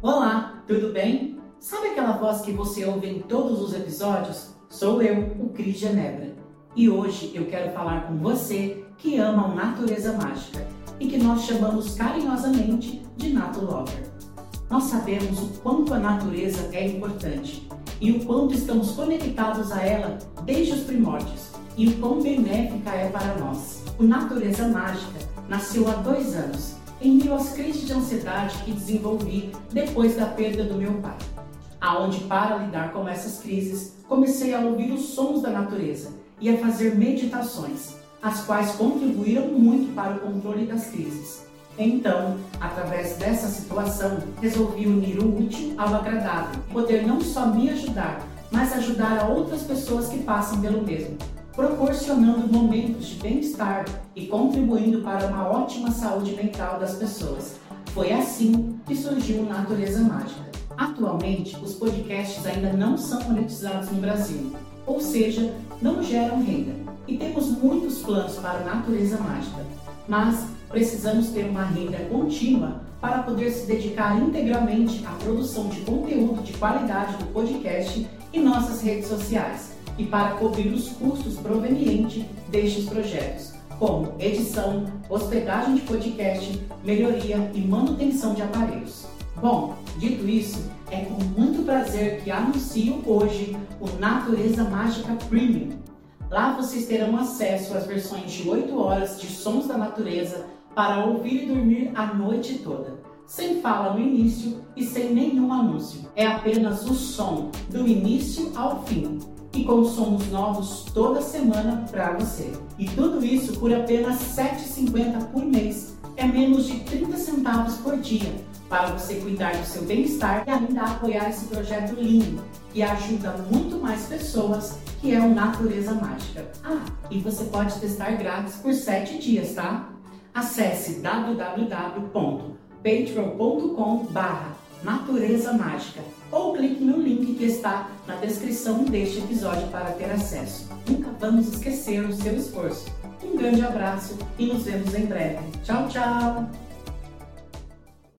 Olá, tudo bem? Sabe aquela voz que você ouve em todos os episódios? Sou eu, o Cris Genebra. E hoje eu quero falar com você que ama a natureza mágica e que nós chamamos carinhosamente de Nato Lover. Nós sabemos o quanto a natureza é importante e o quanto estamos conectados a ela desde os primórdios e o quão benéfica é para nós. O Natureza Mágica nasceu há dois anos em meio às crises de ansiedade que desenvolvi depois da perda do meu pai. Aonde para lidar com essas crises, comecei a ouvir os sons da natureza e a fazer meditações, as quais contribuíram muito para o controle das crises. Então, através dessa situação, resolvi unir o útil ao agradável, poder não só me ajudar, mas ajudar a outras pessoas que passam pelo mesmo, proporcionando momentos de bem-estar e contribuindo para uma ótima saúde mental das pessoas. Foi assim que surgiu Natureza Mágica. Atualmente, os podcasts ainda não são monetizados no Brasil, ou seja, não geram renda. E temos muitos planos para Natureza Mágica, mas precisamos ter uma renda contínua para poder se dedicar integralmente à produção de conteúdo de qualidade do podcast e nossas redes sociais e para cobrir os custos provenientes destes projetos, como edição, hospedagem de podcast, melhoria e manutenção de aparelhos. Bom, dito isso, é com muito prazer que anuncio hoje o Natureza Mágica Premium. Lá vocês terão acesso às versões de 8 horas de sons da natureza para ouvir e dormir a noite toda, sem fala no início e sem nenhum anúncio. É apenas o som do início ao fim e com sons novos toda semana para você. E tudo isso por apenas R$ 7,50 por mês. É menos de 30 centavos por dia para você cuidar do seu bem-estar e ainda apoiar esse projeto lindo que ajuda muito mais pessoas, que é o Natureza Mágica. Ah, e você pode testar grátis por 7 dias, tá? Acesse www.patreon.com barra Natureza Mágica ou clique no link que está na descrição deste episódio para ter acesso. Nunca vamos esquecer o seu esforço. Um grande abraço e nos vemos em breve. Tchau, tchau!